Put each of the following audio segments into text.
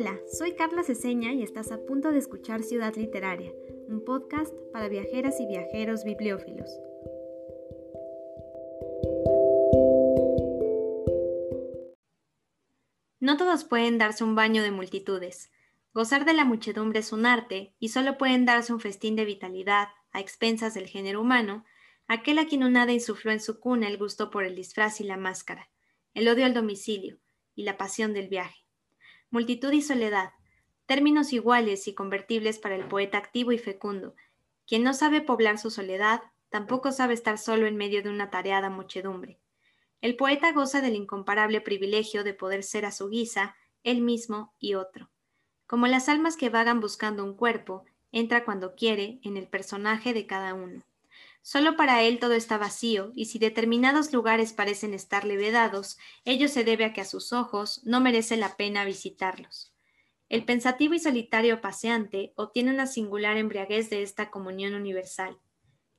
Hola, soy Carla Ceseña y estás a punto de escuchar Ciudad Literaria, un podcast para viajeras y viajeros bibliófilos. No todos pueden darse un baño de multitudes. Gozar de la muchedumbre es un arte y solo pueden darse un festín de vitalidad a expensas del género humano aquel a quien un hada insufló en su cuna el gusto por el disfraz y la máscara, el odio al domicilio y la pasión del viaje. Multitud y soledad, términos iguales y convertibles para el poeta activo y fecundo. Quien no sabe poblar su soledad, tampoco sabe estar solo en medio de una tareada muchedumbre. El poeta goza del incomparable privilegio de poder ser a su guisa, él mismo y otro. Como las almas que vagan buscando un cuerpo, entra cuando quiere en el personaje de cada uno. Solo para él todo está vacío, y si determinados lugares parecen estarle vedados, ello se debe a que a sus ojos no merece la pena visitarlos. El pensativo y solitario paseante obtiene una singular embriaguez de esta comunión universal.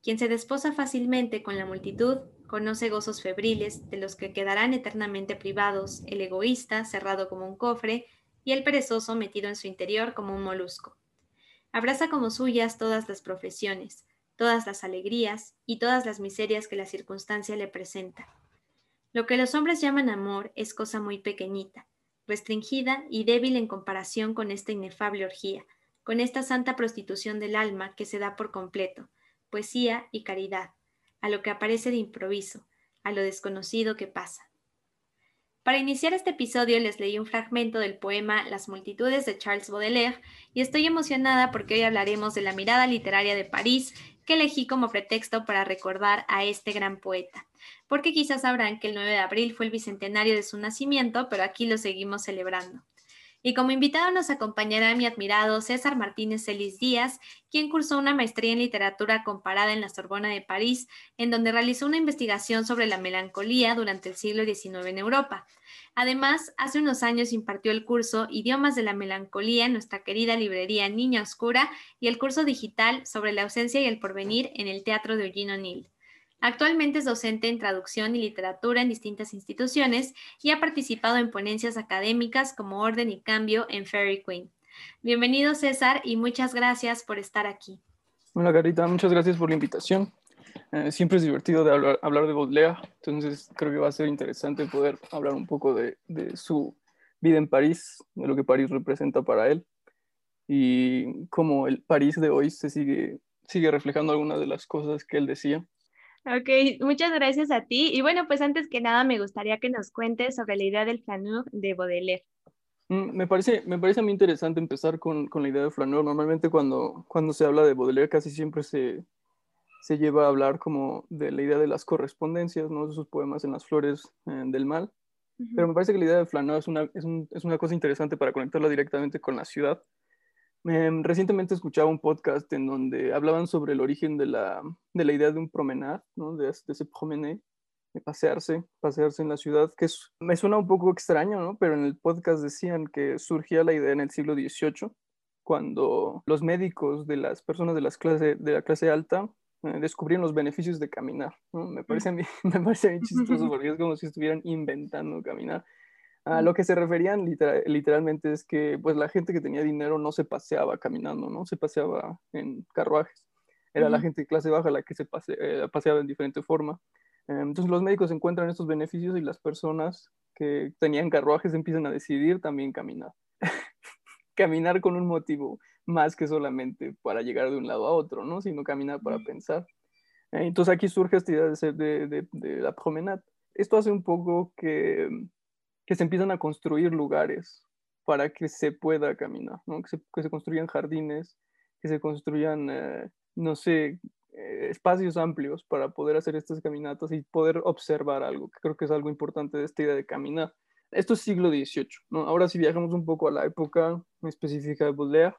Quien se desposa fácilmente con la multitud conoce gozos febriles de los que quedarán eternamente privados el egoísta cerrado como un cofre y el perezoso metido en su interior como un molusco. Abraza como suyas todas las profesiones, todas las alegrías y todas las miserias que la circunstancia le presenta. Lo que los hombres llaman amor es cosa muy pequeñita, restringida y débil en comparación con esta inefable orgía, con esta santa prostitución del alma que se da por completo, poesía y caridad, a lo que aparece de improviso, a lo desconocido que pasa. Para iniciar este episodio les leí un fragmento del poema Las multitudes de Charles Baudelaire y estoy emocionada porque hoy hablaremos de la mirada literaria de París que elegí como pretexto para recordar a este gran poeta, porque quizás sabrán que el 9 de abril fue el bicentenario de su nacimiento, pero aquí lo seguimos celebrando. Y como invitado nos acompañará mi admirado César Martínez Celis Díaz, quien cursó una maestría en literatura comparada en la Sorbona de París, en donde realizó una investigación sobre la melancolía durante el siglo XIX en Europa. Además, hace unos años impartió el curso Idiomas de la Melancolía en nuestra querida librería Niña Oscura y el curso digital sobre la ausencia y el porvenir en el Teatro de Eugene O'Neill. Actualmente es docente en traducción y literatura en distintas instituciones y ha participado en ponencias académicas como Orden y Cambio en Fairy Queen. Bienvenido César y muchas gracias por estar aquí. Hola Carita, muchas gracias por la invitación. Eh, siempre es divertido de hablar, hablar, de Baudelaire, entonces creo que va a ser interesante poder hablar un poco de, de su vida en París, de lo que París representa para él y cómo el París de hoy se sigue, sigue reflejando algunas de las cosas que él decía. Ok, muchas gracias a ti. Y bueno, pues antes que nada me gustaría que nos cuentes sobre la idea del flaneur de Baudelaire. Mm, me parece, me parece muy interesante empezar con, con, la idea de flaneur. Normalmente cuando, cuando se habla de Baudelaire casi siempre se, se lleva a hablar como de la idea de las correspondencias, ¿no? de sus poemas en las flores eh, del mal. Pero me parece que la idea de flaneur es una, es, un, es una cosa interesante para conectarla directamente con la ciudad recientemente escuchaba un podcast en donde hablaban sobre el origen de la, de la idea de un promenade, ¿no? de, de ese promener, de pasearse, pasearse en la ciudad, que me suena un poco extraño, ¿no? pero en el podcast decían que surgía la idea en el siglo XVIII, cuando los médicos de las personas de, las clase, de la clase alta eh, descubrían los beneficios de caminar. ¿no? Me, parece a mí, me parece chistoso porque es como si estuvieran inventando caminar. A lo que se referían literalmente es que pues la gente que tenía dinero no se paseaba caminando, ¿no? Se paseaba en carruajes. Era la gente de clase baja la que se eh, paseaba en diferente forma. Em, entonces los médicos encuentran estos beneficios y las personas que tenían carruajes empiezan a decidir también caminar. caminar con un motivo más que solamente para llegar de un lado a otro, ¿no? Sino caminar para pensar. Eh, entonces aquí surge esta idea de, de, de, de la promenade. Esto hace un poco que que se empiezan a construir lugares para que se pueda caminar, ¿no? que, se, que, se, construyan jardines, que se construyan, eh, no sé, eh, espacios amplios para poder hacer estas caminatas y poder observar algo, que creo que es algo importante de esta idea de caminar. Esto es siglo XVIII, ¿no? Ahora si viajamos un poco a la época específica de Baudelaire,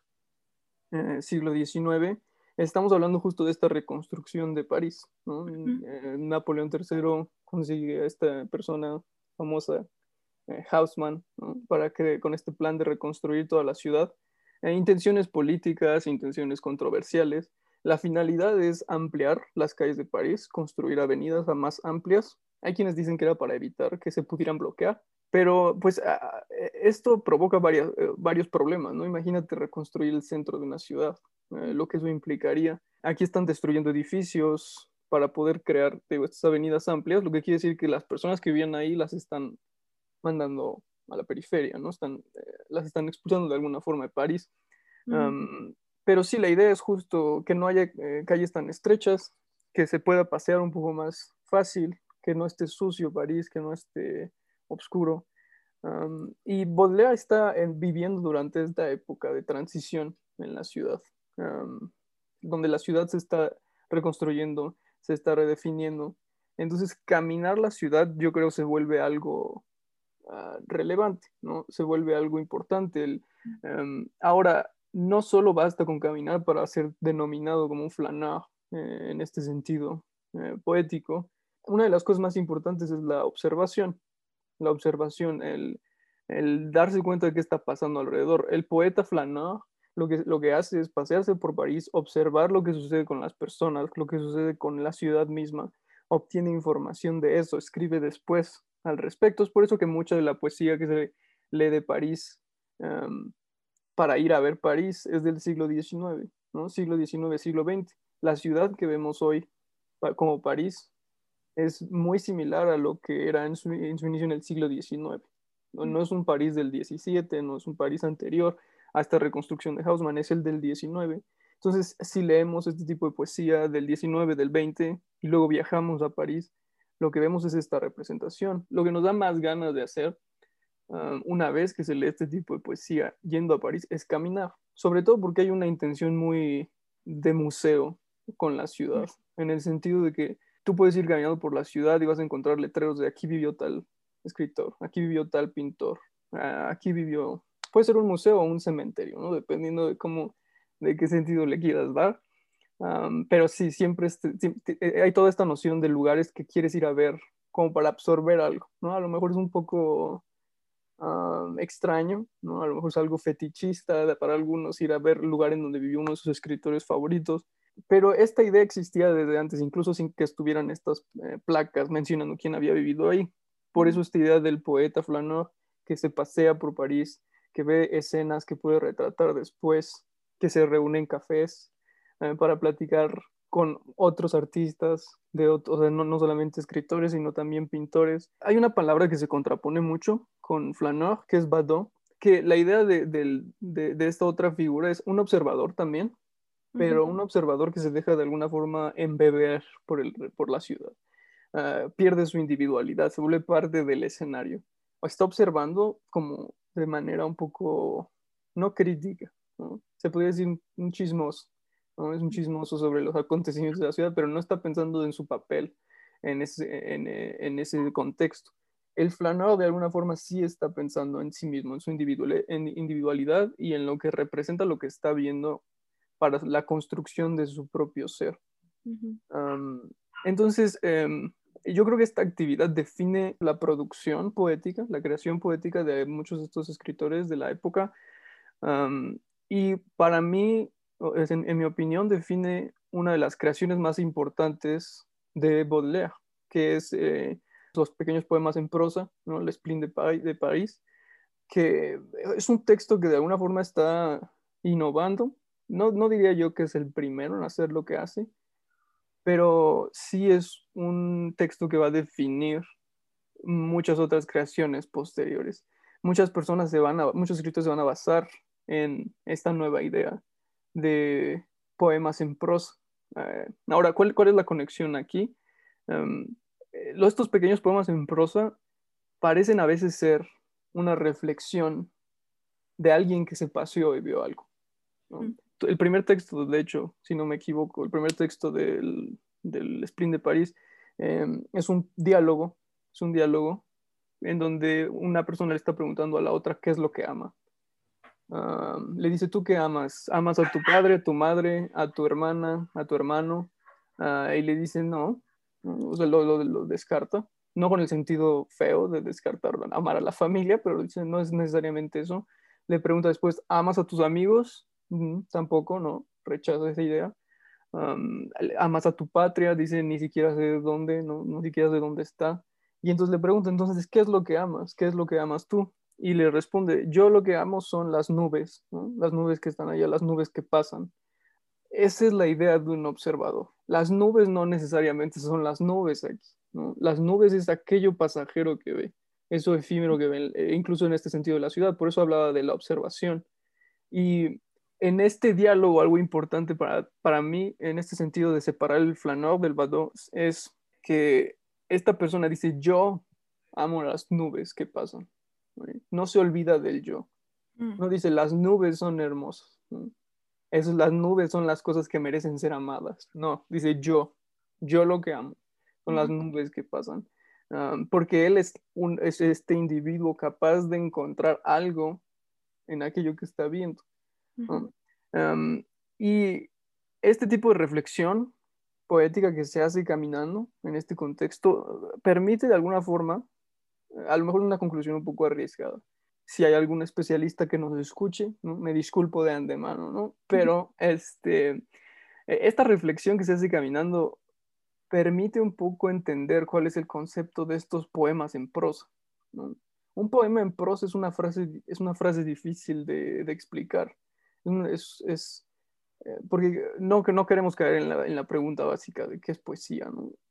eh, siglo XIX, estamos hablando justo de esta reconstrucción de París, ¿no? Napoleón III consigue a esta persona famosa eh, Hausmann, para que con este plan de reconstruir toda la ciudad, eh, intenciones políticas, intenciones controversiales. La finalidad es ampliar las calles de París, construir avenidas más amplias. Hay quienes dicen que era para evitar que se pudieran bloquear, Pero pues e, esto provoca varias, eh, varios problemas, ¿no? Imagínate reconstruir el centro de una ciudad, eh, lo que eso implicaría. Aquí están destruyendo edificios para poder crear estas avenidas amplias, lo que quiere decir que las personas que vivían ahí las están mandando a la periferia, ¿no? Están, eh, las están expulsando de alguna forma de París. pero sí, la idea es justo que no haya calles tan estrechas, que se pueda pasear un poco más fácil, que no esté sucio París, que no esté oscuro. y Baudelaire está viviendo durante esta época de transición en la ciudad, donde la ciudad se está reconstruyendo, se está redefiniendo. Entonces, caminar la ciudad yo creo se vuelve algo ah, relevante, ¿no? Se vuelve algo importante. ahora, no solo basta con caminar para ser denominado como un flaneur eh, en este sentido eh, poético. Una de las cosas más importantes es la observación la observación, el, darse cuenta de qué está pasando alrededor. El poeta Flaneur lo que, lo que hace es pasearse por París, observar lo que sucede con las personas, lo que sucede con la ciudad misma, obtiene información de eso, escribe después al respecto. Es por eso que mucha de la poesía que se lee de París em, para ir a ver París es del siglo XIX, ¿no? Siglo XIX, siglo XX. La ciudad que vemos hoy como París es muy similar a lo que era en su, inicio en el siglo XIX. ¿no? es un París del XVII, no es un París anterior a esta reconstrucción de Hausmann, es el del XIX. Entonces, si leemos este tipo de poesía del XIX, del XX, y luego viajamos a París, lo que vemos es esta representación. Lo que nos da más ganas de hacer um, una vez que se lee este tipo de poesía yendo a París es caminar, sobre todo porque hay una intención muy de museo con la ciudad, en el sentido de que tú puedes ir caminando por la ciudad y vas a encontrar letreros de aquí vivió tal escritor, aquí vivió tal pintor, ah, aquí vivió, puede ser un museo o un cementerio, ¿no? Dependiendo de cómo, de qué sentido le quieras dar. pero sí, siempre este, hay toda esta noción de lugares que quieres ir a ver como para absorber algo, ¿no? A lo mejor es un poco extraño, ¿no? A lo mejor es algo fetichista para algunos ir a ver lugares en donde vivió uno de sus escritores favoritos, pero esta idea existía desde antes, incluso sin que estuvieran estas eh, placas mencionando quién había vivido ahí. Por eso esta idea del poeta Flaneur que se pasea por París, que ve escenas que puede retratar después, que se reúne en cafés eh, para platicar con otros artistas, de otros, no, solamente escritores, sino también pintores. Hay una palabra que se contrapone mucho con Flaneur, que es Badot, que la idea de, de esta otra figura es un observador también, pero un observador que se deja de alguna forma embeber por, el, por la ciudad. Ah, pierde su individualidad, se vuelve parte del escenario. O está observando como de manera un poco no crítica, se podría decir un chismoso, ¿no? es un chismoso sobre los acontecimientos de la ciudad, pero no está pensando en su papel en ese, en, en ese contexto. El flanado de alguna forma sí está pensando en sí mismo, en su individualidad y en lo que representa lo que está viendo para la construcción de su propio ser. entonces, em, yo creo que esta actividad define la producción poética, la creación poética de muchos de estos escritores de la época. y para mí, en, en, mi opinión, define una de las creaciones más importantes de Baudelaire, que es eh, los pequeños poemas en prosa, ¿no? El Spleen de, de París, que es un texto que de alguna forma está innovando no, diría yo que es el primero en hacer lo que hace, pero sí es un texto que va a definir muchas otras creaciones posteriores. Muchas personas se van a, muchos escritores se van a basar en esta nueva idea de poemas en prosa. Eh, ahora, ¿cuál, es la conexión aquí? Um, estos pequeños poemas en prosa parecen a veces ser una reflexión de alguien que se paseó y vio algo. Mm el primer texto, de hecho, si no me equivoco, el primer texto del, del Sprint de París em, es un diálogo, es un diálogo en donde una persona le está preguntando a la otra qué es lo que ama. le dice, ¿tú qué amas? ¿Amas a tu padre, a tu madre, a tu hermana, a tu hermano? Ah, y le dice, no, o sea, lo, lo, lo, descarta, no con el sentido feo de descartar, amar a la familia, pero dice, no es necesariamente eso. Le pregunta después, ¿amas a tus amigos? Tampoco, no, rechazo esa idea. amas a tu patria, dice, ni siquiera sé de dónde, no, no siquiera sé dónde está. Y entonces le pregunta, entonces, ¿qué es lo que amas? ¿Qué es lo que amas tú? Y le responde, yo lo que amo son las nubes, las nubes que están allá, las nubes que pasan. Esa es la idea de un observador. Las nubes no necesariamente son las nubes aquí. ¿no? Las nubes es aquello pasajero que ve, eso efímero que ve, eh, incluso en este sentido de la ciudad. Por eso hablaba de la observación. Y en este diálogo, algo importante para, para mí, en este sentido de separar el flanor del badó, es que esta persona dice, yo amo las nubes que pasan. No se olvida del yo. Mm. No dice, las nubes son hermosas. Esas, las nubes son las cosas que merecen ser amadas. No, dice yo. Yo lo que amo son las nubes que pasan. porque él es, un, es este individuo capaz de encontrar algo en aquello que está viendo. Y este tipo de reflexión poética que se hace caminando en este contexto permite de alguna forma, a lo mejor una conclusión un poco arriesgada. Si hay algún especialista que nos escuche, me disculpo de antemano, ¿no? Pero este, e, esta reflexión que se hace caminando permite un poco entender cuál es el concepto de estos poemas en prosa. Un poema en prosa es una frase, es una frase difícil de, de explicar. Es, es, eh, porque no, no queremos caer en la, en la, pregunta básica de qué es poesía.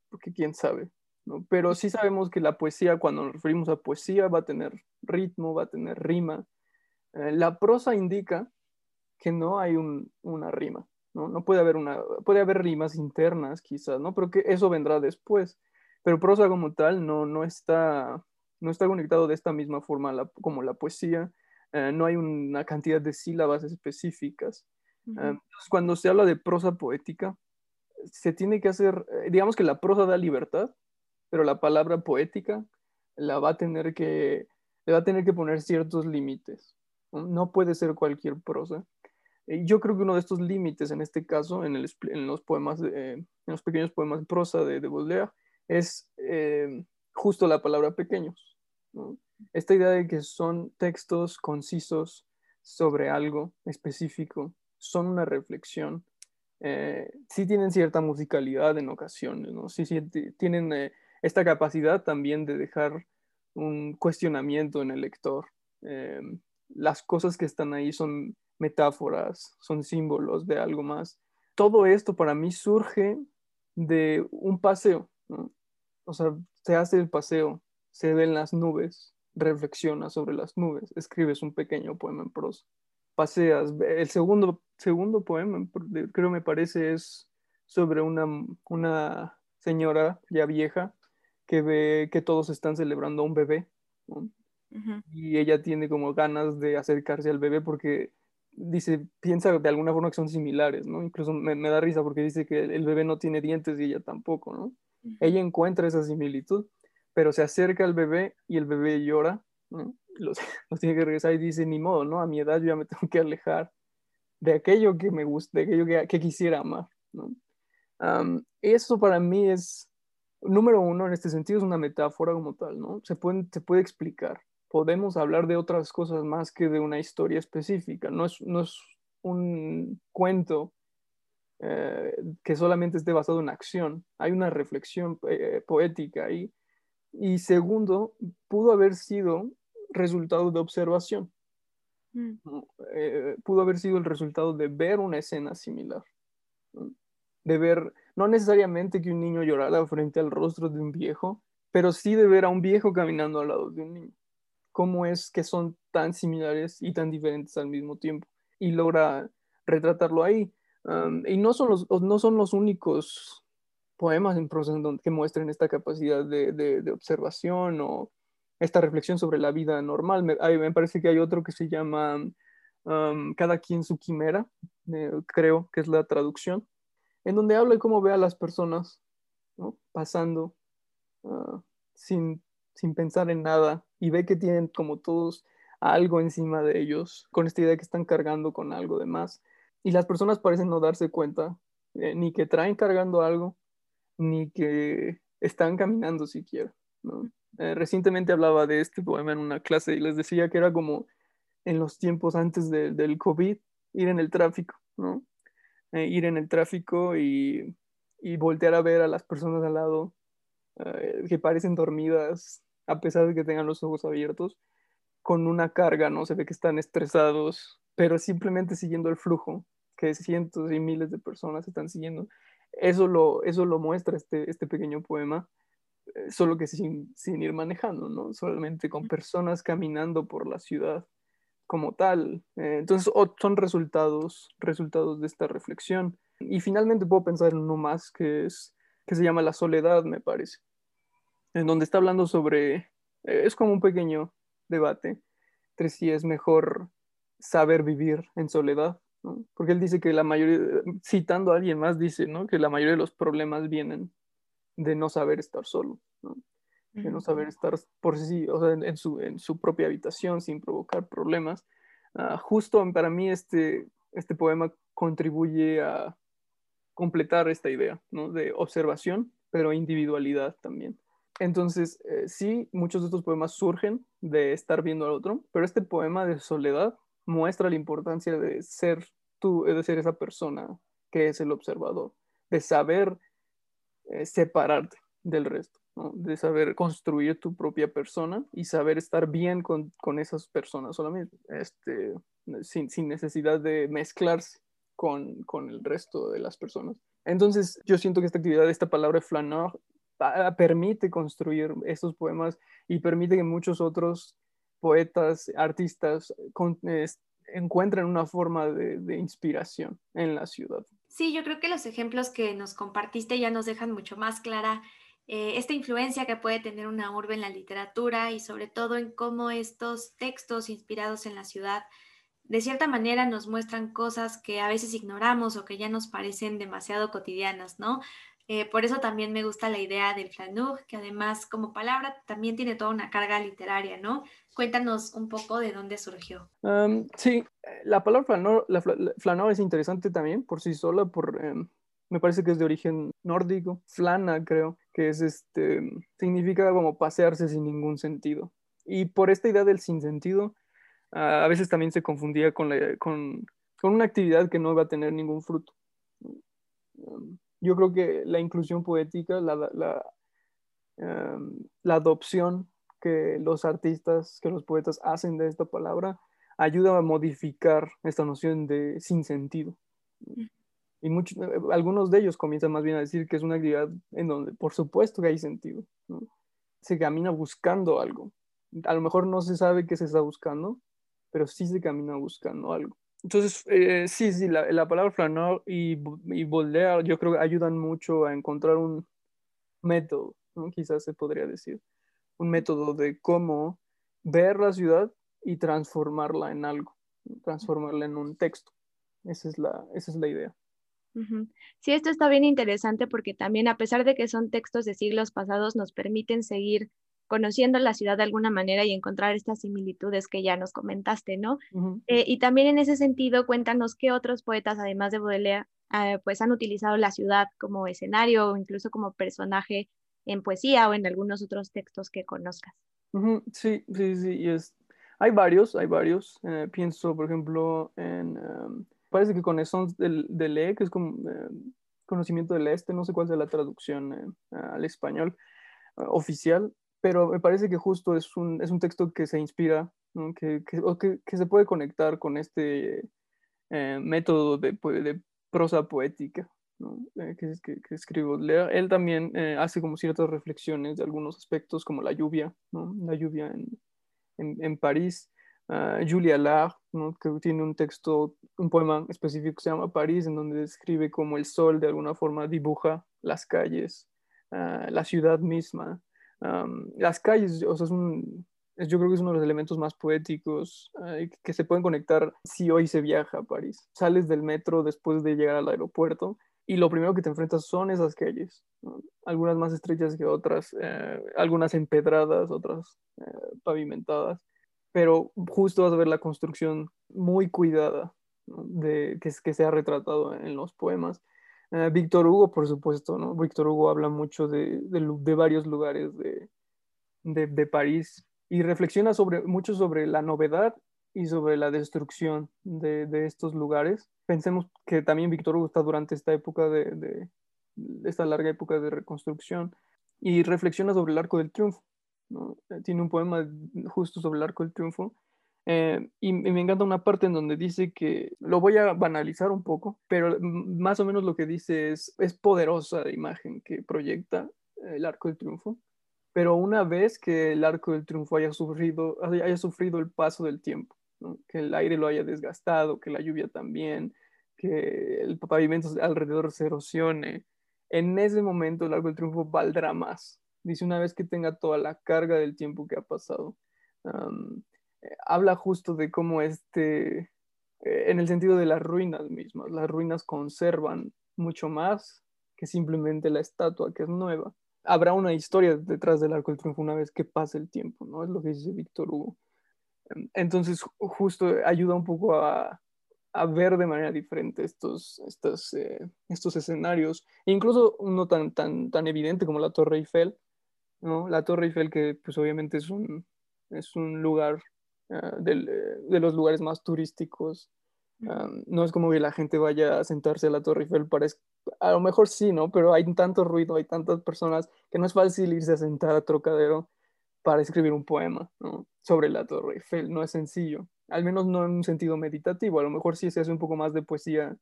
Porque quién sabe, ¿no? Pero sí sabemos que la poesía, cuando nos referimos a poesía, va a tener ritmo, va a tener rima. Eh, la prosa indica que no hay un, una rima, ¿no? No puede haber una, puede haber rimas internas quizás, ¿no? Pero que eso vendrá después. Pero prosa como tal no, no, está, no está conectado de esta misma forma como la poesía. Eh, no hay una cantidad de sílabas específicas. Cuando se habla de prosa poética, se tiene que hacer, eh, digamos que la prosa da libertad, pero la palabra poética la va a tener que, le va a tener que poner ciertos límites. No, puede ser cualquier prosa. yo creo que uno de estos límites, en este caso, en, los poemas, en los pequeños poemas de prosa de, de Baudelaire, es eh, justo la palabra pequeños. Esta idea de que son textos concisos sobre algo específico son una reflexión. Eh, sí tienen cierta musicalidad en ocasiones, ¿no? Sí, tienen eh, esta capacidad también de dejar un cuestionamiento en el lector. Eh, las cosas que están ahí son metáforas, son símbolos de algo más. Todo esto para mí surge de un paseo. O sea, se hace el paseo, se ven las nubes, reflexiona sobre las nubes, escribes un pequeño poema en prosa paseas. El segundo, segundo poema, creo me parece, es sobre una, una señora ya vieja que ve que todos están celebrando a un bebé. Y ella tiene como ganas de acercarse al bebé porque dice, piensa de alguna forma que son similares, ¿no? Incluso me, da risa porque dice que el bebé no tiene dientes y ella tampoco, ¿no? Ella encuentra esa similitud, pero se acerca al bebé y el bebé llora, ¿no? los, tiene que regresar y dice, ni modo, ¿no? A mi edad ya me tengo que alejar de aquello que me gusta, de aquello que, quisiera amar, eso para mí es, número uno, en este sentido es una metáfora como tal, ¿no? Se, se puede explicar. Podemos hablar de otras cosas más que de una historia específica. No es, no es un cuento eh, que solamente esté basado en acción. Hay una reflexión eh, poética ahí. Y segundo, pudo haber sido resultado de observación. Mm. Eh, pudo haber sido el resultado de ver una escena similar. De ver, no necesariamente que un niño llorara frente al rostro de un viejo, pero sí de ver a un viejo caminando al lado de un niño. ¿Cómo es que son tan similares y tan diferentes al mismo tiempo? Y logra retratarlo ahí. y no son, los, no son los únicos poemas en prosa que muestren esta capacidad de, de observación o, esta reflexión sobre la vida normal. Me, me parece que hay otro que se llama um, Cada quien su quimera, eh, creo que es la traducción, en donde habla de cómo ve a las personas pasando uh, sin, sin pensar en nada y ve que tienen como todos algo encima de ellos, con esta idea que están cargando con algo de más. Y las personas parecen no darse cuenta eh, ni que traen cargando algo, ni que están caminando siquiera. Eh, recientemente hablaba de este poema en una clase y les decía que era como en los tiempos antes del COVID, ir en el tráfico, ¿no? Eh, ir en el tráfico y, y, voltear a ver a las personas al lado eh, que parecen dormidas a pesar de que tengan los ojos abiertos, con una carga, ¿no? Se ve que están estresados, pero simplemente siguiendo el flujo que cientos y miles de personas están siguiendo. Eso lo, eso lo muestra este, este pequeño poema, eh, solo que sin, sin ir manejando, ¿no? Solamente con personas caminando por la ciudad como tal. Eh, entonces, son resultados, resultados de esta reflexión. Y finalmente puedo pensar en uno más que, es, que se llama La soledad, me parece, en donde está hablando sobre, eh, es como un pequeño debate entre si es mejor saber vivir en soledad, ¿no? porque él dice que la mayoría, citando a alguien más, dice ¿no? que la mayoría de los problemas vienen de no saber estar solo. ¿no? de no saber estar por sí, o sea, en, su, en su propia habitación sin provocar problemas. Uh, justo para mí este, este poema contribuye a completar esta idea ¿no? de observación, pero individualidad también. Entonces, eh, sí, muchos de estos poemas surgen de estar viendo al otro, pero este poema de soledad muestra la importancia de ser tú, de ser esa persona que es el observador, de saber eh, separarte del resto de saber construir tu propia persona y saber estar bien con, con esas personas solamente, este, sin, sin, necesidad de mezclarse con, con, el resto de las personas. Entonces, yo siento que esta actividad, esta palabra flaneur, permite construir estos poemas y permite que muchos otros poetas, artistas, encuentren una forma de, de inspiración en la ciudad. Sí, yo creo que los ejemplos que nos compartiste ya nos dejan mucho más clara eh, esta influencia que puede tener una urbe en la literatura y sobre todo en cómo estos textos inspirados en la ciudad de cierta manera nos muestran cosas que a veces ignoramos o que ya nos parecen demasiado cotidianas, ¿no? Eh, por eso también me gusta la idea del flaneur, que además como palabra también tiene toda una carga literaria, ¿no? Cuéntanos un poco de dónde surgió. sí, la palabra flaneur, la, es interesante también por sí sola, por, em, me parece que es de origen nórdico, flana creo, que es este, significa como pasearse sin ningún sentido. Y por esta idea del sinsentido, a veces también se confundía con, con, una actividad que no iba a tener ningún fruto. Um, yo creo que la inclusión poética, la, la adopción que los artistas, que los poetas hacen de esta palabra, ayuda a modificar esta noción de sinsentido. Mm. Y muchos, eh, algunos de ellos comienzan más bien a decir que es una actividad en donde por supuesto que hay sentido. Se camina buscando algo. A lo mejor no se sabe qué se está buscando, pero sí se camina buscando algo. Entonces, eh, sí, sí, la, la palabra flaneur y, y yo creo ayudan mucho a encontrar un método, quizás se podría decir, un método de cómo ver la ciudad y transformarla en algo, transformarla en un texto. Esa es la, esa es la idea. Sí, esto está bien interesante porque también a pesar de que son textos de siglos pasados, nos permiten seguir conociendo la ciudad de alguna manera y encontrar estas similitudes que ya nos comentaste, ¿no? Eh, y también en ese sentido, cuéntanos qué otros poetas, además de Baudelaire, eh, pues han utilizado la ciudad como escenario o incluso como personaje en poesía o en algunos otros textos que conozcas. Sí, sí, sí, es... hay varios, hay varios. Eh, pienso, por ejemplo, en... Em, parece que con eso del, del E, que es como eh, conocimiento del este, no sé cuál es la traducción eh, al español eh, oficial, pero me parece que justo es un, es un texto que se inspira, que, que, que, se puede conectar con este método de, de, prosa poética. Que, que, escribo. Él también hace como ciertas reflexiones de algunos aspectos, como la lluvia, ¿no? la lluvia en, en, París, Julia Lar, que tiene un texto, un poema específico que se llama París, en donde describe cómo el sol de alguna forma dibuja las calles, ah, la ciudad misma. las calles, o yo creo que es uno de los elementos más poéticos que se pueden conectar si hoy se viaja a París. Sales del metro después de llegar al aeropuerto y lo primero que te enfrentas son esas calles, algunas más estrechas que otras, eh, algunas empedradas, otras eh, pavimentadas pero justo vas a ver la construcción muy cuidada de, que, se ha retratado en los poemas. Eh, Víctor Hugo, por supuesto, ¿no? Víctor Hugo habla mucho de, de, varios lugares de, de, París y reflexiona sobre, mucho sobre la novedad y sobre la destrucción de, estos lugares. Pensemos que también Víctor Hugo está durante esta época de, esta larga época de reconstrucción y reflexiona sobre el arco del triunfo. Eh, tiene un poema justo sobre el arco del triunfo. Eh, y, me encanta una parte en donde dice que, lo voy a banalizar un poco, pero más o menos lo que dice es, es poderosa la imagen que proyecta el arco del triunfo, pero una vez que el arco del triunfo haya sufrido, haya sufrido el paso del tiempo, que el aire lo haya desgastado, que la lluvia también, que el pavimento alrededor se erosione, en ese momento el arco del triunfo valdrá más. Dice una vez que tenga toda la carga del tiempo que ha pasado. Eh, habla justo de cómo este, eh, en el sentido de las ruinas mismas, las ruinas conservan mucho más que simplemente la estatua que es nueva. Habrá una historia detrás del arco del triunfo una vez que pase el tiempo, ¿no? Es lo que dice Víctor Hugo. Entonces, justo ayuda un poco a, ver de manera diferente estos, estos, eh, estos escenarios, incluso uno tan, tan, tan evidente como la Torre Eiffel, ¿no? La Torre Eiffel que pues obviamente es un, es un lugar ah, de los lugares más turísticos. Ah, no es como que la gente vaya a sentarse a la Torre Eiffel para... A lo mejor sí, ¿no? Pero hay tanto ruido, hay tantas personas que no es fácil irse a sentar a Trocadero para escribir un poema sobre la Torre Eiffel. No es sencillo al menos no en un sentido meditativo, a lo mejor sí se hace un poco más de poesía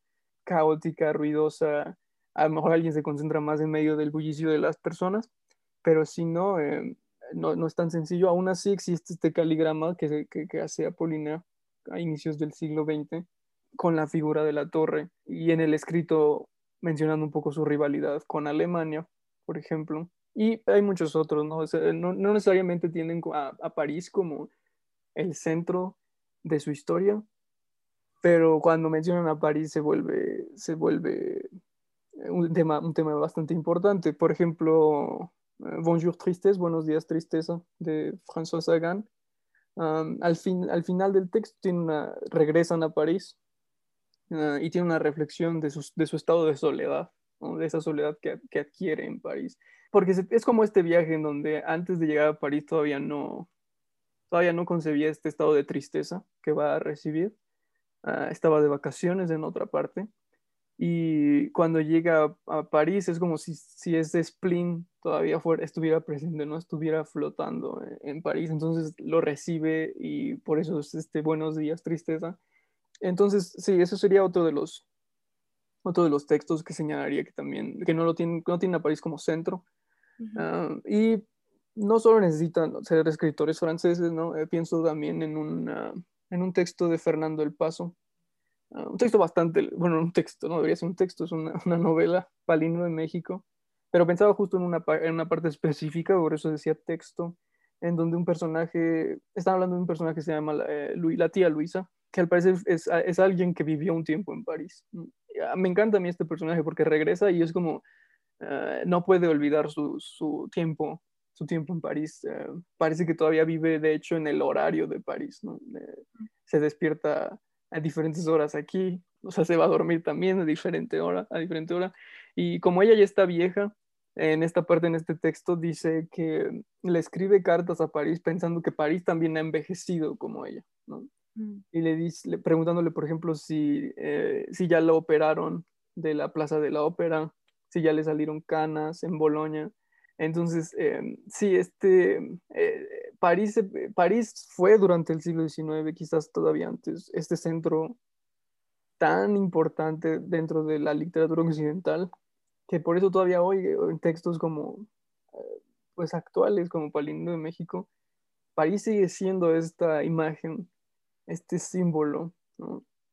caótica, ruidosa, a lo mejor alguien se concentra más en medio del bullicio de las personas, pero si no, eh, no, es tan sencillo. Aún así existe este caligrama que, que, hace Apolinar a inicios del siglo XX con la figura de la torre y en el escrito mencionando un poco su rivalidad con Alemania, por ejemplo. Y hay muchos otros, ¿no? no, necesariamente tienen a, a París como el centro de su historia, pero cuando mencionan a París se vuelve, se vuelve eh, un tema, un tema bastante importante. Por ejemplo, eh, Bonjour Tristesse, Buenos días Tristeza, de François Sagan. al, fin, al final del texto tiene regresan a París ah, y tiene una reflexión de, de su estado de soledad, de esa soledad que, que, adquiere en París. Porque es como este viaje en donde antes de llegar a París todavía no, todavía no concebía este estado de tristeza que va a recibir. Ah, estaba de vacaciones en otra parte. Y cuando llega a, París es como si, si ese spleen todavía fuera, estuviera presente, no estuviera flotando en, París. Entonces lo recibe y por eso es este buenos días, tristeza. Entonces, sí, eso sería otro de los, otro de los textos que señalaría que también, que no lo tienen, no tiene a París como centro. Ah, y no solo necesitan ser escritores franceses, ¿no? Eh, pienso también en, en un texto de Fernando El Paso, ah, un texto bastante, bueno, un texto, no debería ser un texto, es una, una novela, Palino de México, pero pensaba justo en una, en una parte específica, por eso decía texto, en donde un personaje, están hablando de un personaje que se llama eh, la tía Luisa, que al parecer es, es, alguien que vivió un tiempo en París. Ah, me encanta a mí este personaje porque regresa y es como, ah, no puede olvidar su, su tiempo su tiempo en París. Eh, parece que todavía vive, de hecho, en el horario de París, ¿no? se despierta a diferentes horas aquí, o sea, se va a dormir también a diferente hora, a diferente hora. Y como ella ya está vieja, en esta parte, en este texto, dice que le escribe cartas a París pensando que París también ha envejecido como ella, ¿no? Mm. Y le dice, preguntándole, por ejemplo, si, eh, si ya la operaron de la Plaza de la Ópera, si ya le salieron canas en Bolonia. Entonces, em, sí, este, eh, París, eh, París fue durante el siglo XIX, quizás todavía antes, este centro tan importante dentro de la literatura occidental, que por eso todavía hoy, eh, en textos como, pues actuales, como Palindo de México, París sigue siendo esta imagen, este símbolo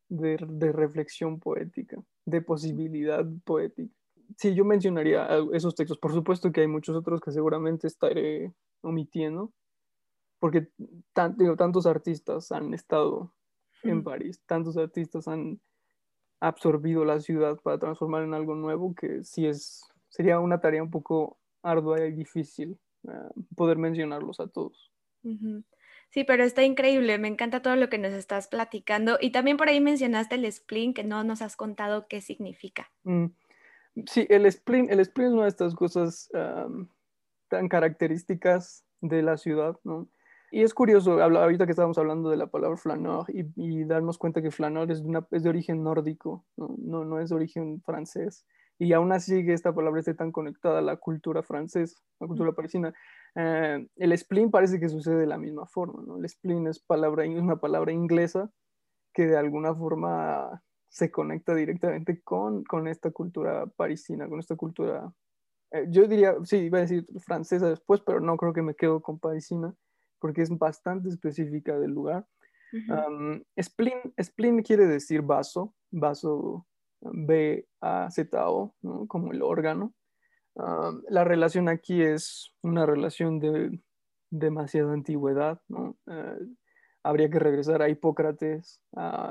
de, de reflexión poética, de posibilidad poética sí, yo mencionaría esos textos. Por supuesto que hay muchos otros que seguramente estaré omitiendo, porque tantos artistas han estado en París, tantos artistas han absorbido la ciudad para transformar en algo nuevo, que sí es, sería una tarea un poco ardua y difícil ah, poder mencionarlos a todos. Sí, pero está increíble, me encanta todo lo que nos estás platicando y también por ahí mencionaste el spleen, que no nos has contado qué significa. Mm, Sí, el spleen, el spleen es una de estas cosas tan características de la ciudad, ¿no? Y es curioso, ahorita que estábamos hablando de la palabra flaneur y, darnos cuenta que flaneur es, una, es de origen nórdico, ¿no? ¿no? No, es de origen francés. y aún así que esta palabra esté tan conectada a la cultura francesa, a la cultura parisina. Eh, el spleen parece que sucede de la misma forma, ¿no? El spleen es, palabra, es una palabra inglesa que de alguna forma se conecta directamente con, con esta cultura parisina, con esta cultura, eh, yo diría, sí, iba a decir francesa después, pero no creo que me quedo con parisina, porque es bastante específica del lugar. spleen, spleen quiere decir vaso, vaso B-A-Z-O, ¿no? como el órgano. la relación aquí es una relación de demasiada antigüedad, ¿no? Eh, habría que regresar a Hipócrates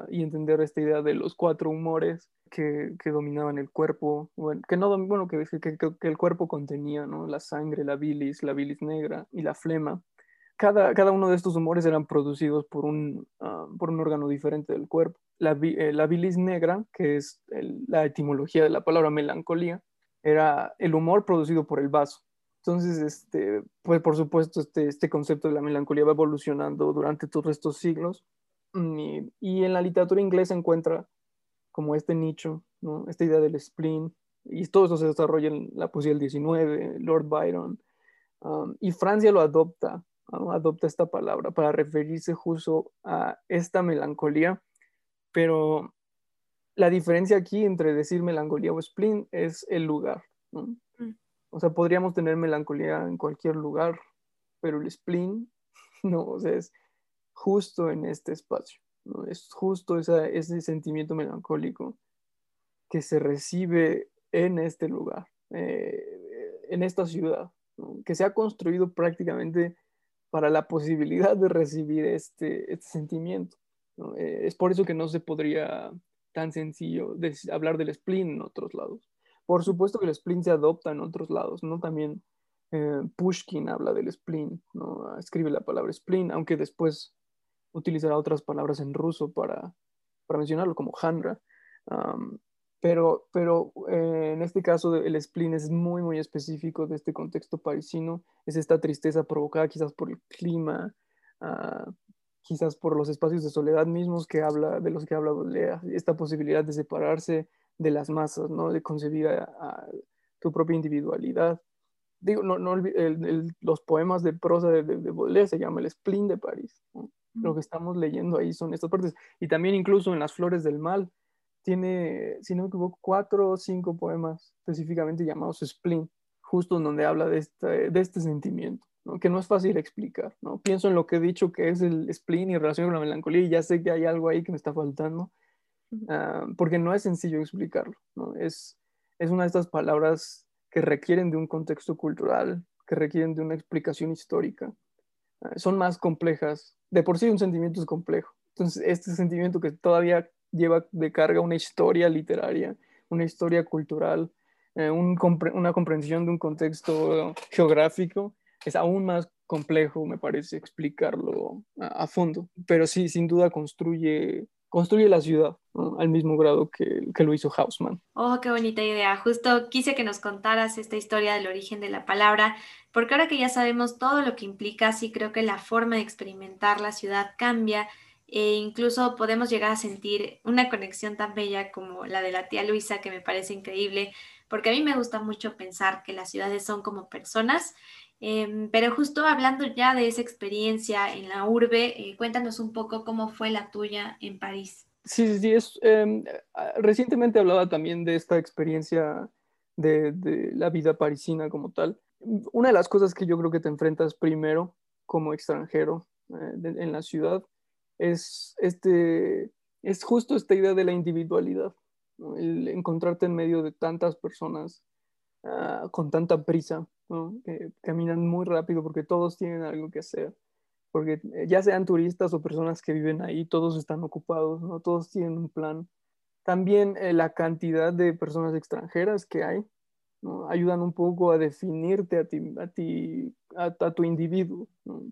y entender esta idea de los cuatro humores que, que dominaban el cuerpo, que no, bueno, que, el cuerpo contenía, ¿no? La sangre, la bilis, la bilis negra y la flema. Cada, cada uno de estos humores eran producidos por un, ah, por un órgano diferente del cuerpo. La, eh, la bilis negra, que es la etimología de la palabra melancolía, era el humor producido por el vaso. Entonces, este, pues por supuesto, este, este concepto de la melancolía va evolucionando durante todos estos siglos mm, y, en la literatura inglesa encuentra como este nicho, ¿no? esta idea del spleen, y todo eso se desarrolla en la poesía del 19, Lord Byron, um, y Francia lo adopta, adopta esta palabra para referirse justo a esta melancolía, pero la diferencia aquí entre decir melancolía o spleen es el lugar. ¿no? O sea, podríamos tener melancolía en cualquier lugar, pero el spleen, no, o sea, es justo en este espacio, ¿no? Es justo ese sentimiento melancólico que se recibe en este lugar, eh, en esta ciudad, que se ha construido prácticamente para la posibilidad de recibir este, este sentimiento. Eh, es por eso que no se podría tan sencillo hablar del spleen en otros lados. Por supuesto que el spleen se adopta en otros lados, ¿no? También eh, Pushkin habla del spleen, ¿no? Escribe la palabra spleen, aunque después utilizará otras palabras en ruso para, para mencionarlo, como Handra. pero pero eh, en este caso el spleen es muy, muy específico de este contexto parisino. Es esta tristeza provocada quizás por el clima, ah, quizás por los espacios de soledad mismos que habla, de los que habla Lea, esta posibilidad de separarse de las masas, ¿no? De concebir a, tu propia individualidad. Digo, no, no los poemas de prosa de, de, Baudelaire se llama el spleen de París. Lo que estamos leyendo ahí son estas partes. Y también incluso en Las Flores del Mal tiene, si no me equivoco, cuatro o cinco poemas específicamente llamados spleen, justo en donde habla de este, de este sentimiento. ¿no? que no es fácil explicar. ¿no? Pienso en lo que he dicho que es el spleen y relación con la melancolía y ya sé que hay algo ahí que me está faltando, Ah, porque no es sencillo explicarlo. Es, es una de estas palabras que requieren de un contexto cultural, que requieren de una explicación histórica. Ah, son más complejas. De por sí un sentimiento es complejo. Entonces, este sentimiento que todavía lleva de carga una historia literaria, una historia cultural, eh, una comprensión de un contexto geográfico, es aún más complejo, me parece, explicarlo a fondo. Pero sí, sin duda construye construye la ciudad al mismo grado que, que, lo hizo Hausmann. Oh, qué bonita idea. Justo quise que nos contaras esta historia del origen de la palabra, porque ahora que ya sabemos todo lo que implica, sí creo que la forma de experimentar la ciudad cambia e incluso podemos llegar a sentir una conexión tan bella como la de la tía Luisa, que me parece increíble, porque a mí me gusta mucho pensar que las ciudades son como personas Em, pero justo hablando ya de esa experiencia en la urbe, eh, cuéntanos un poco cómo fue la tuya en París. Sí, sí, sí. Es, em, recientemente hablaba también de esta experiencia de, la vida parisina como tal. Una de las cosas que yo creo que te enfrentas primero como extranjero eh, en la ciudad es, este, es justo esta idea de la individualidad, el encontrarte en medio de tantas personas uh, con tanta prisa que caminan muy rápido porque todos tienen algo que hacer, porque eh, ya sean turistas o personas que viven ahí, todos están ocupados, ¿no? todos tienen un plan. También eh, la cantidad de personas extranjeras que hay ¿no? ayudan un poco a definirte a ti, a, ti, a, tu individuo,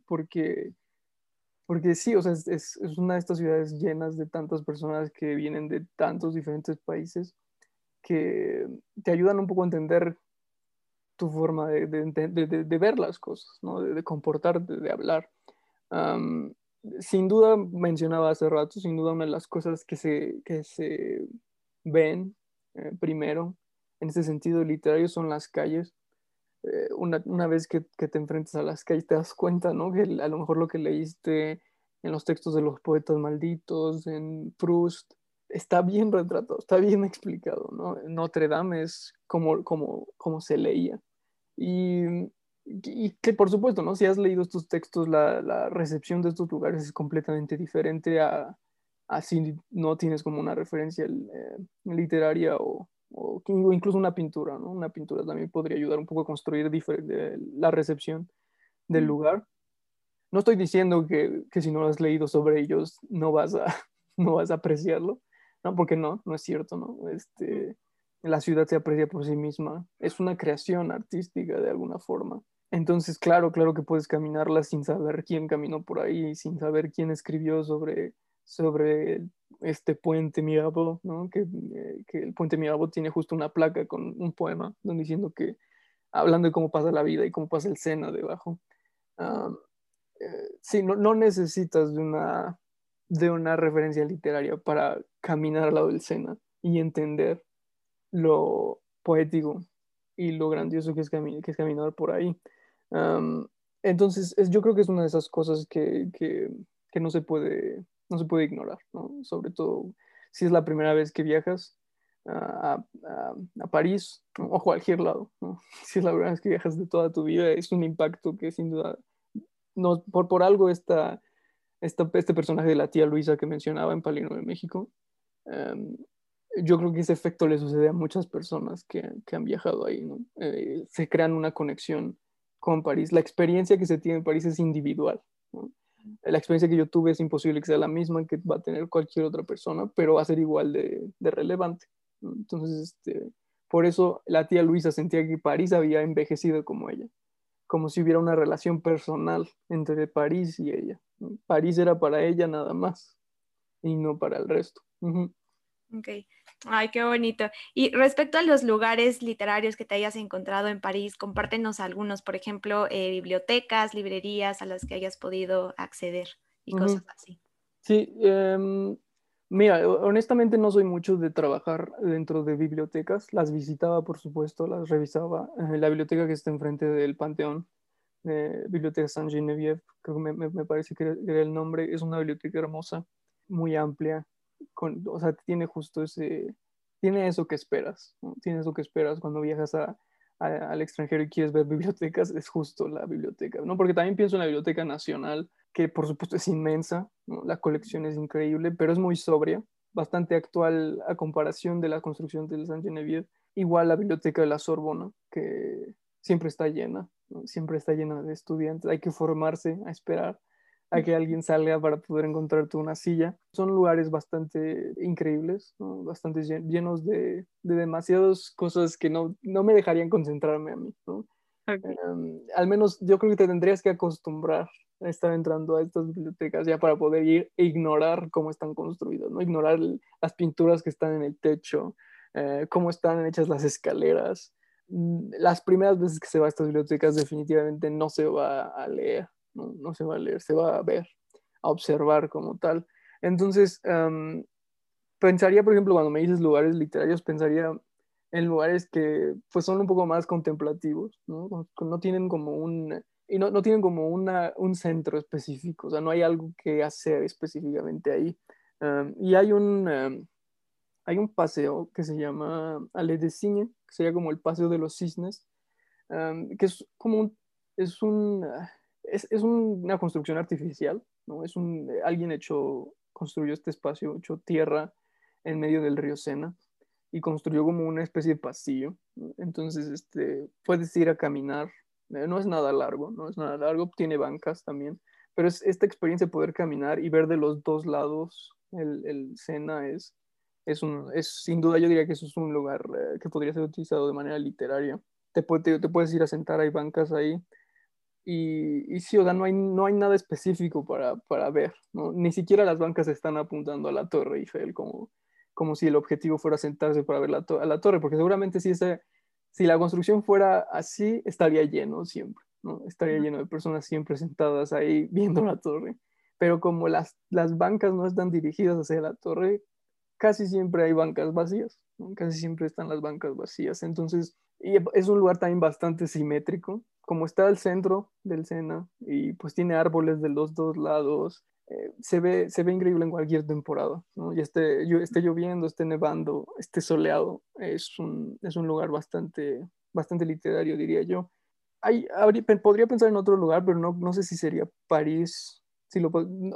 porque, porque sí, o sea, es, es, es una de estas ciudades llenas de tantas personas que vienen de tantos diferentes países que te ayudan un poco a entender tu forma de, de, de, ver las cosas, ¿no? de, comportarte, de hablar. sin duda, mencionaba hace rato, sin duda una de las cosas que se, que se ven eh, primero en ese sentido literario son las calles. Eh, una, una, vez que, que, te enfrentas a las calles te das cuenta, ¿no? Que a lo mejor lo que leíste en los textos de los poetas malditos, en Proust, está bien retratado, está bien explicado, ¿no? Notre Dame es como, como, como se leía. Y, y, que por supuesto, ¿no? Si has leído estos textos, la, la recepción de estos lugares es completamente diferente a, a si no tienes como una referencia eh, literaria o, o, incluso una pintura, ¿no? Una pintura también podría ayudar un poco a construir la recepción del lugar. No estoy diciendo que, que si no has leído sobre ellos no vas a, no vas a apreciarlo, ¿no? Porque no, no es cierto, ¿no? Este, la ciudad se aprecia por sí misma, es una creación artística de alguna forma. Entonces, claro, claro que puedes caminarla sin saber quién caminó por ahí, sin saber quién escribió sobre, sobre este puente Mirabeau, ¿no? Que, eh, que, el puente Mirabeau tiene justo una placa con un poema donde diciendo que, hablando de cómo pasa la vida y cómo pasa el Sena debajo. Eh, sí, no, no necesitas de una de una referencia literaria para caminar al lado del Sena y entender lo poético y lo grandioso que es, que es caminar por ahí. entonces, yo creo que es una de esas cosas que, que, que, no, se puede, no se puede ignorar, ¿no? sobre todo si es la primera vez que viajas a, a, a París o a cualquier lado. ¿no? Si es la primera vez que viajas de toda tu vida, es un impacto que sin duda, no, por, por algo está este personaje de la tía Luisa que mencionaba en Palino de México, em, yo creo que ese efecto le sucede a muchas personas que, que han viajado ahí, ¿no? Eh, se crean una conexión con París. La experiencia que se tiene en París es individual. ¿no? La experiencia que yo tuve es imposible que sea la misma que va a tener cualquier otra persona, pero va a ser igual de, de relevante. ¿no? Entonces, este, por eso la tía Luisa sentía que París había envejecido como ella, como si hubiera una relación personal entre París y ella. París era para ella nada más y no para el resto. Ok, ay, qué bonito. Y respecto a los lugares literarios que te hayas encontrado en París, compártenos algunos, por ejemplo, eh, bibliotecas, librerías a las que hayas podido acceder y cosas así. Sí, em, mira, honestamente no soy mucho de trabajar dentro de bibliotecas. Las visitaba, por supuesto, las revisaba. Eh, la biblioteca que está enfrente del Panteón Biblioteca Saint Genevieve, creo que me, me, parece que era el nombre, es una biblioteca hermosa, muy amplia, con, o sea, tiene justo ese, tiene eso que esperas, tiene eso que esperas cuando viajas a, al extranjero y quieres ver bibliotecas, es justo la biblioteca, ¿no? Porque también pienso en la Biblioteca Nacional, que por supuesto es inmensa, la colección es increíble, pero es muy sobria, bastante actual a comparación de la construcción del Saint Genevieve. Igual la Biblioteca de la Sorbona, que siempre está llena, siempre está llena de estudiantes, hay que formarse, a esperar a que alguien salga para poder encontrarte una silla. Son lugares bastante increíbles, bastante llenos de, de, demasiadas cosas que no, no, me dejarían concentrarme a mí. Em, al menos yo creo que te tendrías que acostumbrar a estar entrando a estas bibliotecas ya para poder ir e ignorar cómo están construidas, ¿no? ignorar las pinturas que están en el techo, eh, cómo están hechas las escaleras, Mm, las primeras veces que se va a estas bibliotecas definitivamente no se va a leer, no, se va a leer, se va a ver, a observar como tal. Entonces, pensaría, por ejemplo, cuando me dices lugares literarios, pensaría en lugares que pues son un poco más contemplativos, ¿no? No tienen como un, y no, no tienen como una, un centro específico, o sea, no hay algo que hacer específicamente ahí. y hay un, hay un paseo que se llama Ale de Cine, que sería como el paseo de los cisnes, que es como es, un, es, es una construcción artificial, ¿no? Es un, alguien hecho, construyó este espacio, hecho tierra en medio del río Sena y construyó como una especie de pasillo. Entonces, este, puedes ir a caminar, eh, no es nada largo, no es nada largo, tiene bancas también, pero es esta experiencia de poder caminar y ver de los dos lados el, el Sena es es, un, es sin duda yo diría que eso es un lugar eh, que podría ser utilizado de manera literaria. Te, te, te, puedes ir a sentar, hay bancas ahí. Y, y sí, o sea, no hay, no hay nada específico para, para ver, ¿no? Ni siquiera las bancas están apuntando a la Torre Eiffel como, como si el objetivo fuera sentarse para ver la a la torre, porque seguramente si, ese, si la construcción fuera así, estaría lleno siempre, ¿no? Estaría lleno de personas siempre sentadas ahí viendo la torre. Pero como las, las bancas no están dirigidas hacia la torre, casi siempre hay bancas vacías. casi siempre están las bancas vacías. Entonces, y es un lugar también bastante simétrico, como está al centro del Sena y pues tiene árboles de los dos lados, eh, se, ve, se ve increíble en cualquier temporada, ¿no? Y esté, esté lloviendo, esté nevando, esté soleado, es un, es un lugar bastante, bastante literario, diría yo. Hay, podría pensar en otro lugar, pero no, no sé si sería París. Si lo,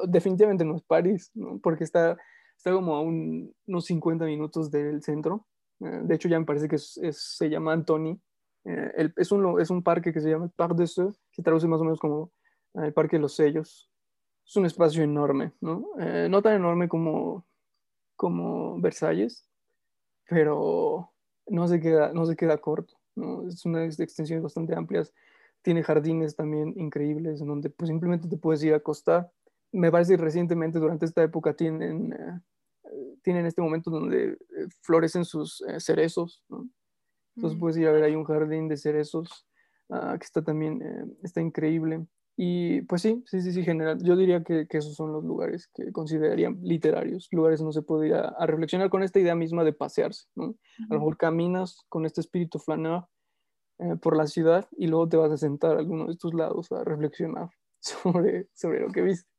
definitivamente no es París, porque está, está como a unos 50 minutos del centro. Eh, de hecho, ya me parece que se llama Antony. Eh, es, un, es un parque que se llama el Parc des Seux, que traduce más o menos como el Parque de los Sellos es un espacio enorme, ¿no? Eh, no tan enorme como, como Versalles, pero no se queda, no se queda corto, ¿no? Es una extensiones bastante amplias, tiene jardines también increíbles en donde pues, simplemente te puedes ir a acostar. Me parece que recientemente durante esta época tienen, eh, tienen este momento donde eh, florecen sus cerezos, ¿no? Entonces mm. puedes ir a ver ahí un jardín de cerezos ah, que está también, está increíble. Y pues sí, sí, sí, sí, general. Yo diría que, que, esos son los lugares que consideraría literarios, lugares donde se podría a reflexionar con esta idea misma de pasearse. ¿no? A lo mejor caminas con este espíritu flaneur eh, por la ciudad y luego te vas a sentar a alguno de estos lados a reflexionar sobre, sobre lo que viste.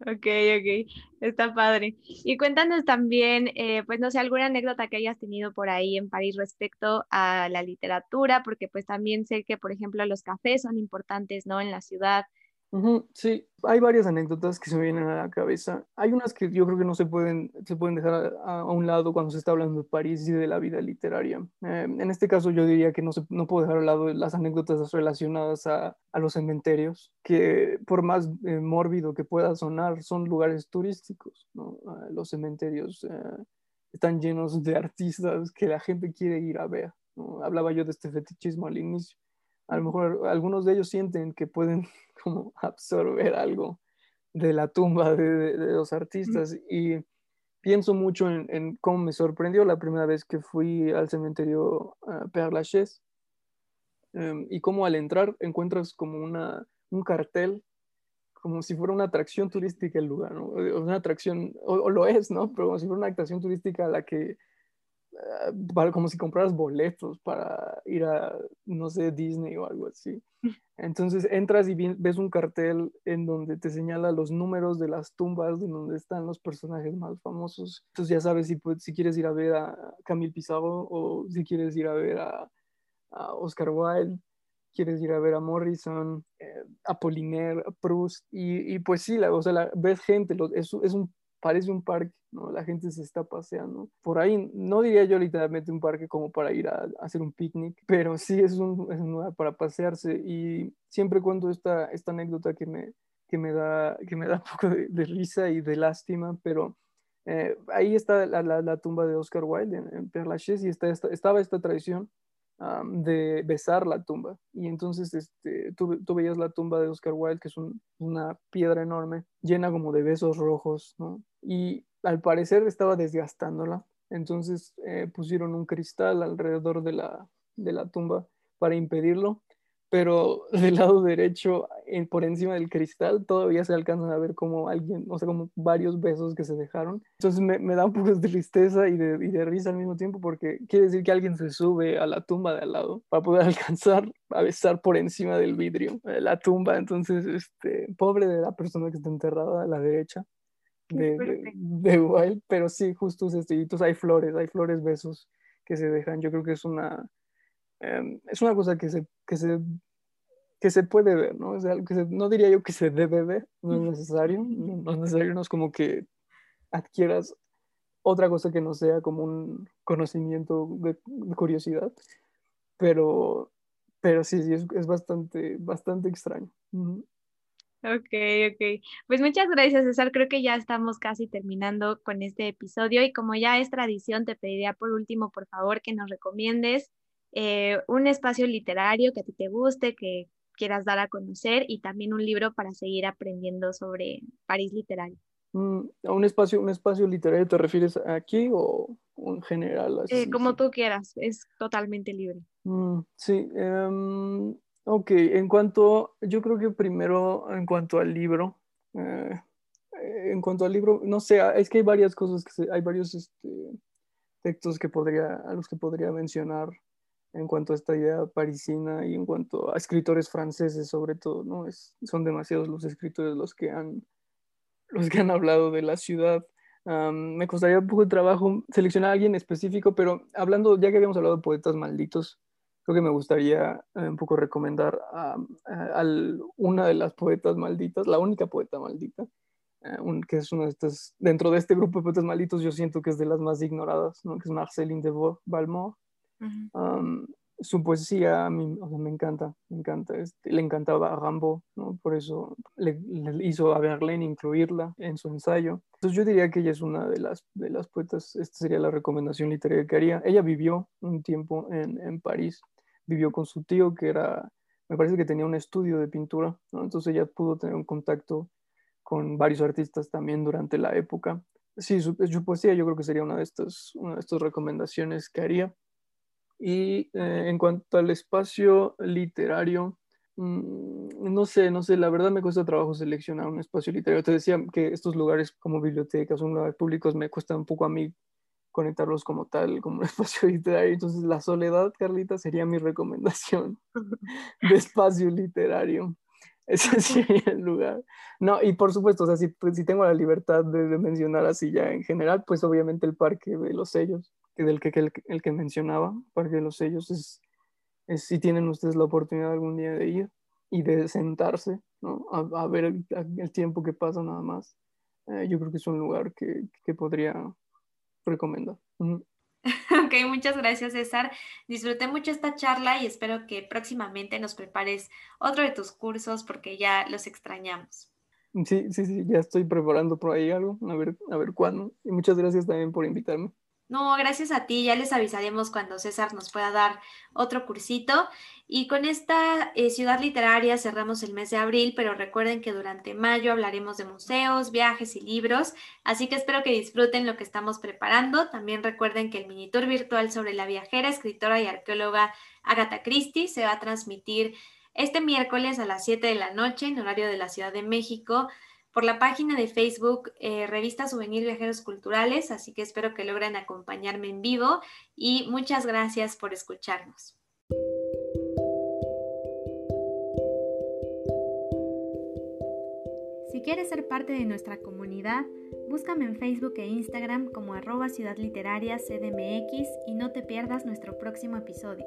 Ok, ok, está padre. Y cuéntanos también, eh, pues no sé, alguna anécdota que hayas tenido por ahí en París respecto a la literatura, porque pues también sé que, por ejemplo, los cafés son importantes, ¿no? En la ciudad. Sí, hay varias anécdotas que se me vienen a la cabeza. Hay unas que yo creo que no se pueden, se pueden dejar a, un lado cuando se está hablando de París y de la vida literaria. Eh, en este caso yo diría que no, se, no puedo dejar a lado las anécdotas relacionadas a, a los cementerios, que por más eh, mórbido que pueda sonar, son lugares turísticos. ¿no? Eh, los cementerios están llenos de artistas que la gente quiere ir a ver. Hablaba yo de este fetichismo al inicio a lo mejor algunos de ellos sienten que pueden como absorber algo de la tumba de, los artistas y pienso mucho en, cómo me sorprendió la primera vez que fui al cementerio uh, Père Lachaise em, y cómo al entrar encuentras como una, un cartel como si fuera una atracción turística el lugar, ¿no? Una atracción, o, o, lo es, ¿no? Pero como si fuera una atracción turística a la que para, como si compraras boletos para ir a, no sé, Disney o algo así. Entonces entras y ves un cartel en donde te señala los números de las tumbas de donde están los personajes más famosos. Entonces ya sabes si, si quieres ir a ver a Camille Pizarro o si quieres ir a ver a, Oscar Wilde, quieres ir a ver a Morrison, eh, Apollinaire, Proust. Y, y, pues sí, la, o sea, ves gente, es, es un parece un parque, ¿no? La gente se está paseando. Por ahí, no diría yo literalmente un parque como para ir a, hacer un picnic, pero sí es un, es un, lugar para pasearse y siempre cuento esta, esta anécdota que me, que me, da, que me da un poco de, risa y de lástima, pero eh, ahí está la, la, tumba de Oscar Wilde en, en Père Lachaise y está, estaba esta tradición de besar la tumba. Y entonces este, tú, tú, veías la tumba de Oscar Wilde, que es una piedra enorme, llena como de besos rojos, ¿no? Y al parecer estaba desgastándola. Entonces eh, pusieron un cristal alrededor de la, de la tumba para impedirlo pero del lado derecho, por encima del cristal, todavía se alcanzan a ver como alguien, o sea, como varios besos que se dejaron. Entonces me, me da un poco de tristeza y de, y de, risa al mismo tiempo porque quiere decir que alguien se sube a la tumba de al lado para poder alcanzar a besar por encima del vidrio la tumba. Entonces, este, pobre de la persona que está enterrada a la derecha. De, de, de Wild, pero sí, justo estos hay flores, hay flores, besos que se dejan. Yo creo que es una, Em, es una cosa que se, que se, que se puede ver, ¿no? que no diría yo que se debe ver, no es necesario, no, es necesario, no es como que adquieras otra cosa que no sea como un conocimiento de, curiosidad, pero, pero sí, sí, es, es bastante, bastante extraño. Ok, ok. Pues muchas gracias, César. Creo que ya estamos casi terminando con este episodio y como ya es tradición, te pediría por último, por favor, que nos recomiendes eh, un espacio literario que a ti te guste, que quieras dar a conocer y también un libro para seguir aprendiendo sobre París literario. Mm, un espacio, un espacio literario te refieres aquí o, en general? Eh, como tú quieras, es totalmente libre. Mm, sí, em, ok, en cuanto, yo creo que primero en cuanto al libro, eh, en cuanto al libro, no sé, es que hay varias cosas, que hay varios este, textos que podría, a los que podría mencionar en cuanto a esta idea parisina y en cuanto a escritores franceses sobre todo, ¿no? Es, son demasiados los escritores los que han, los que han hablado de la ciudad. me costaría un poco de trabajo seleccionar a alguien específico, pero hablando, ya que habíamos hablado de poetas malditos, creo que me gustaría eh, un poco recomendar a, una de las poetas malditas, la única poeta maldita, eh, que es una de estas, dentro de este grupo de poetas malditos, yo siento que es de las más ignoradas, ¿no? que es Marceline de Valmont su poesía a mí me encanta, me encanta. Este, le encantaba a Rambo, ¿no? por eso le, hizo a Verlaine incluirla en su ensayo. Entonces yo diría que ella es una de las, de las poetas, esta sería la recomendación literaria que haría. Ella vivió un tiempo en, en París, vivió con su tío que era, me parece que tenía un estudio de pintura, ¿no? entonces ella pudo tener un contacto con varios artistas también durante la época. Sí, su, su poesía yo creo que sería una de estas, una de estas recomendaciones que haría. Y eh, en cuanto al espacio literario, mm, no sé, no sé, la verdad me cuesta trabajo seleccionar un espacio literario. Te decía que estos lugares como bibliotecas, o lugares públicos, me cuesta un poco a mí conectarlos como tal, como un espacio literario. Entonces, la soledad, Carlita, sería mi recomendación de espacio literario. Ese sería el lugar. No, y por supuesto, o sea, si, pues, si tengo la libertad de, de, mencionar así ya en general, pues obviamente el Parque de los Sellos del que, el, el, que mencionaba, Parque de los Sellos, es, es, si tienen ustedes la oportunidad algún día de ir y de sentarse, ¿no? a, a, ver el, el, tiempo que pasa nada más, eh, yo creo que es un lugar que, que podría recomendar. Ok, muchas gracias César. Disfruté mucho esta charla y espero que próximamente nos prepares otro de tus cursos porque ya los extrañamos. Sí, sí, sí, ya estoy preparando por ahí algo, a ver, a ver cuándo. Y muchas gracias también por invitarme. No, gracias a ti. Ya les avisaremos cuando César nos pueda dar otro cursito. Y con esta eh, ciudad literaria cerramos el mes de abril, pero recuerden que durante mayo hablaremos de museos, viajes y libros. Así que espero que disfruten lo que estamos preparando. También recuerden que el mini tour virtual sobre la viajera, escritora y arqueóloga Agatha Christie se va a transmitir este miércoles a las 7 de la noche en horario de la Ciudad de México por la página de Facebook eh, Revista Souvenir Viajeros Culturales, así que espero que logren acompañarme en vivo y muchas gracias por escucharnos. Si quieres ser parte de nuestra comunidad, búscame en Facebook e Instagram como arroba Ciudad Literaria CDMX y no te pierdas nuestro próximo episodio.